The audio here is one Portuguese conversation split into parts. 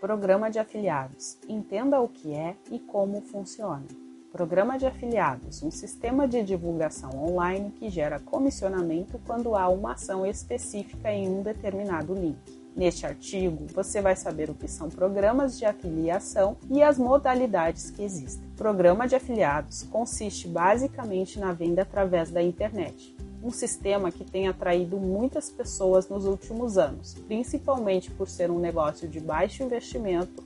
Programa de afiliados. Entenda o que é e como funciona. Programa de afiliados, um sistema de divulgação online que gera comissionamento quando há uma ação específica em um determinado link. Neste artigo, você vai saber o que são programas de afiliação e as modalidades que existem. Programa de afiliados consiste basicamente na venda através da internet um sistema que tem atraído muitas pessoas nos últimos anos, principalmente por ser um negócio de baixo investimento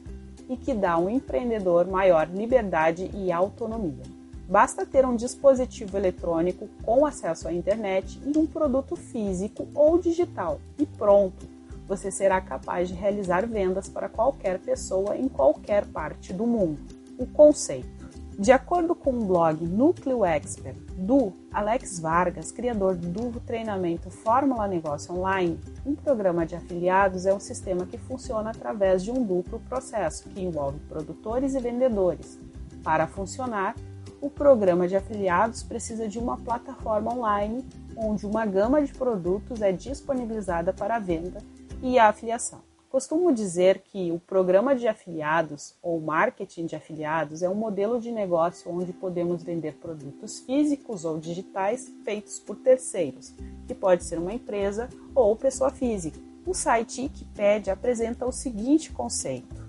e que dá ao empreendedor maior liberdade e autonomia. Basta ter um dispositivo eletrônico com acesso à internet e um produto físico ou digital, e pronto! Você será capaz de realizar vendas para qualquer pessoa em qualquer parte do mundo. O conceito de acordo com o blog Núcleo Expert do Alex Vargas, criador do treinamento Fórmula Negócio Online, um programa de afiliados é um sistema que funciona através de um duplo processo que envolve produtores e vendedores. Para funcionar, o programa de afiliados precisa de uma plataforma online onde uma gama de produtos é disponibilizada para venda e a afiliação. Costumo dizer que o programa de afiliados ou marketing de afiliados é um modelo de negócio onde podemos vender produtos físicos ou digitais feitos por terceiros, que pode ser uma empresa ou pessoa física. O site Wikipedia apresenta o seguinte conceito: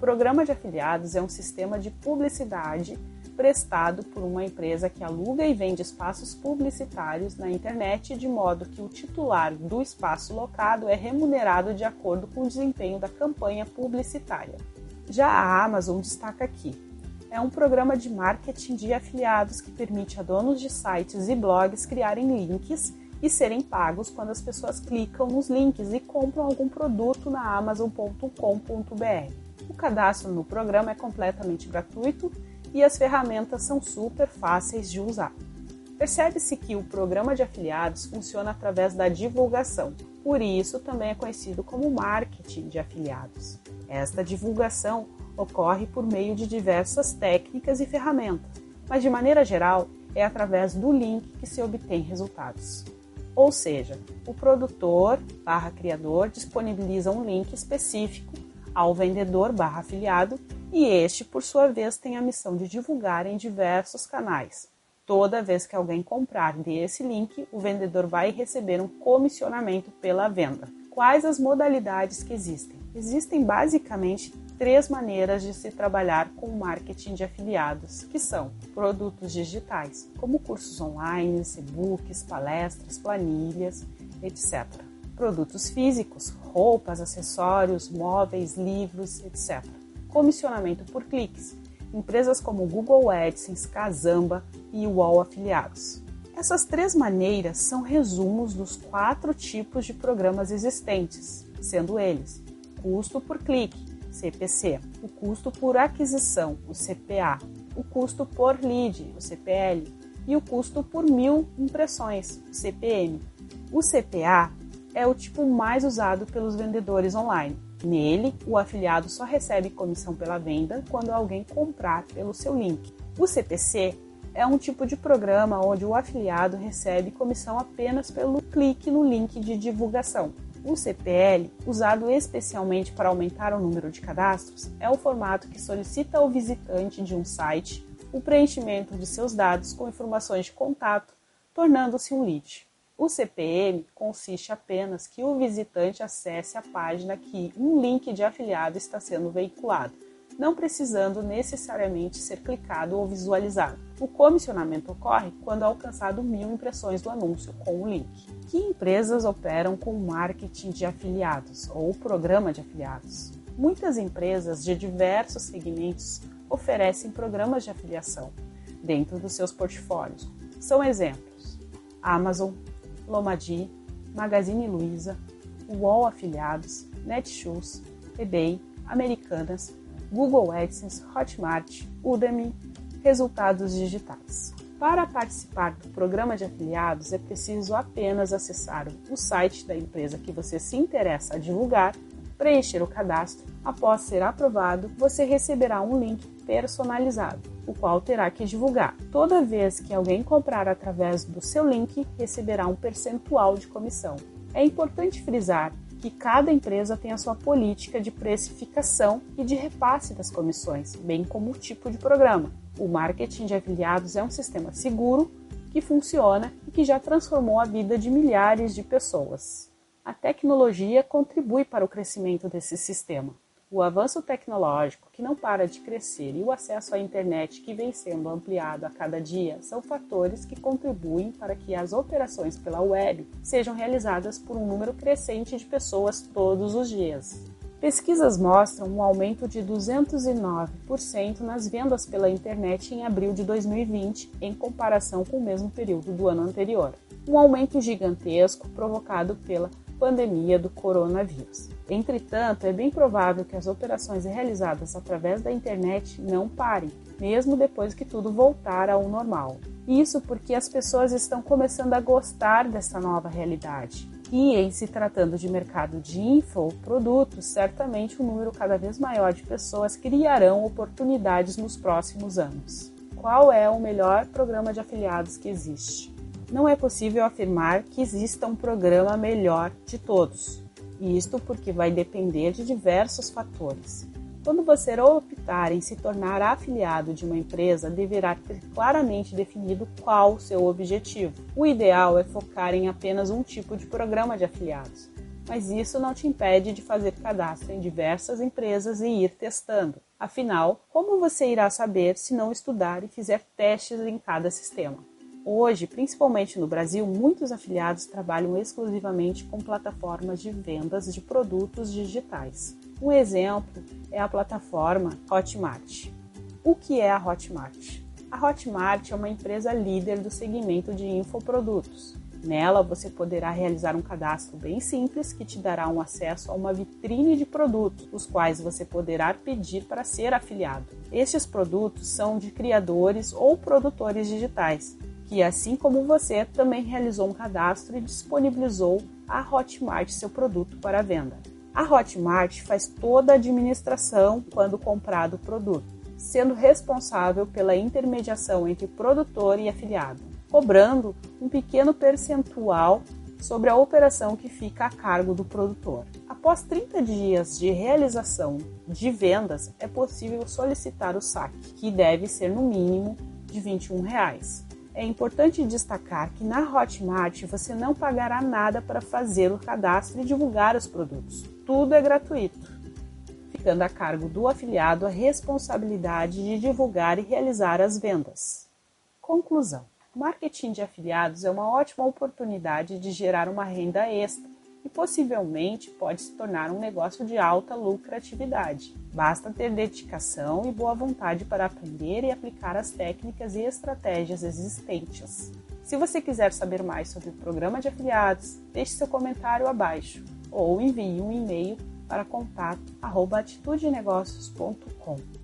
programa de afiliados é um sistema de publicidade prestado por uma empresa que aluga e vende espaços publicitários na internet de modo que o titular do espaço locado é remunerado de acordo com o desempenho da campanha publicitária. Já a Amazon destaca aqui: é um programa de marketing de afiliados que permite a donos de sites e blogs criarem links e serem pagos quando as pessoas clicam nos links e compram algum produto na amazon.com.br. O cadastro no programa é completamente gratuito e as ferramentas são super fáceis de usar. Percebe-se que o programa de afiliados funciona através da divulgação, por isso também é conhecido como marketing de afiliados. Esta divulgação ocorre por meio de diversas técnicas e ferramentas, mas de maneira geral é através do link que se obtém resultados. Ou seja, o produtor criador disponibiliza um link específico ao vendedor barra afiliado e este, por sua vez, tem a missão de divulgar em diversos canais. Toda vez que alguém comprar desse link, o vendedor vai receber um comissionamento pela venda. Quais as modalidades que existem? Existem basicamente três maneiras de se trabalhar com marketing de afiliados, que são produtos digitais, como cursos online, e-books, palestras, planilhas, etc. Produtos físicos, roupas, acessórios, móveis, livros, etc comissionamento por cliques, empresas como Google AdSense, Kazamba e Wall Afiliados. Essas três maneiras são resumos dos quatro tipos de programas existentes, sendo eles custo por clique, CPC, o custo por aquisição, o CPA, o custo por lead, o CPL, e o custo por mil impressões, o CPM. O CPA é o tipo mais usado pelos vendedores online Nele, o afiliado só recebe comissão pela venda quando alguém comprar pelo seu link. O CPC é um tipo de programa onde o afiliado recebe comissão apenas pelo clique no link de divulgação. O CPL, usado especialmente para aumentar o número de cadastros, é o formato que solicita ao visitante de um site o preenchimento de seus dados com informações de contato, tornando-se um lead. O CPM consiste apenas que o visitante acesse a página que um link de afiliado está sendo veiculado, não precisando necessariamente ser clicado ou visualizado. O comissionamento ocorre quando alcançado mil impressões do anúncio com o link. Que empresas operam com marketing de afiliados ou programa de afiliados? Muitas empresas de diversos segmentos oferecem programas de afiliação dentro dos seus portfólios. São exemplos: Amazon, Lomadi, Magazine Luiza, UOL Afiliados, Netshoes, eBay, Americanas, Google AdSense, Hotmart, Udemy, Resultados Digitais. Para participar do programa de afiliados, é preciso apenas acessar o site da empresa que você se interessa a divulgar, preencher o cadastro. Após ser aprovado, você receberá um link personalizado o qual terá que divulgar. Toda vez que alguém comprar através do seu link, receberá um percentual de comissão. É importante frisar que cada empresa tem a sua política de precificação e de repasse das comissões, bem como o tipo de programa. O marketing de afiliados é um sistema seguro que funciona e que já transformou a vida de milhares de pessoas. A tecnologia contribui para o crescimento desse sistema. O avanço tecnológico, que não para de crescer, e o acesso à internet, que vem sendo ampliado a cada dia, são fatores que contribuem para que as operações pela web sejam realizadas por um número crescente de pessoas todos os dias. Pesquisas mostram um aumento de 209% nas vendas pela internet em abril de 2020, em comparação com o mesmo período do ano anterior. Um aumento gigantesco provocado pela pandemia do coronavírus. Entretanto, é bem provável que as operações realizadas através da internet não parem, mesmo depois que tudo voltar ao normal. Isso porque as pessoas estão começando a gostar dessa nova realidade. E em se tratando de mercado de infoprodutos, certamente um número cada vez maior de pessoas criarão oportunidades nos próximos anos. Qual é o melhor programa de afiliados que existe? Não é possível afirmar que exista um programa melhor de todos. Isto porque vai depender de diversos fatores. Quando você optar em se tornar afiliado de uma empresa, deverá ter claramente definido qual o seu objetivo. O ideal é focar em apenas um tipo de programa de afiliados, mas isso não te impede de fazer cadastro em diversas empresas e ir testando. Afinal, como você irá saber se não estudar e fizer testes em cada sistema? Hoje, principalmente no Brasil, muitos afiliados trabalham exclusivamente com plataformas de vendas de produtos digitais. Um exemplo é a plataforma Hotmart. O que é a Hotmart? A Hotmart é uma empresa líder do segmento de infoprodutos. Nela você poderá realizar um cadastro bem simples que te dará um acesso a uma vitrine de produtos, os quais você poderá pedir para ser afiliado. Estes produtos são de criadores ou produtores digitais, que, assim como você, também realizou um cadastro e disponibilizou a Hotmart seu produto para venda. A Hotmart faz toda a administração quando comprado o produto, sendo responsável pela intermediação entre produtor e afiliado, cobrando um pequeno percentual sobre a operação que fica a cargo do produtor. Após 30 dias de realização de vendas, é possível solicitar o saque, que deve ser no mínimo de 21 reais. É importante destacar que na Hotmart você não pagará nada para fazer o cadastro e divulgar os produtos. Tudo é gratuito, ficando a cargo do afiliado a responsabilidade de divulgar e realizar as vendas. Conclusão: marketing de afiliados é uma ótima oportunidade de gerar uma renda extra e possivelmente pode se tornar um negócio de alta lucratividade. Basta ter dedicação e boa vontade para aprender e aplicar as técnicas e estratégias existentes. Se você quiser saber mais sobre o programa de afiliados, deixe seu comentário abaixo ou envie um e-mail para contato@atitudenegócios.com.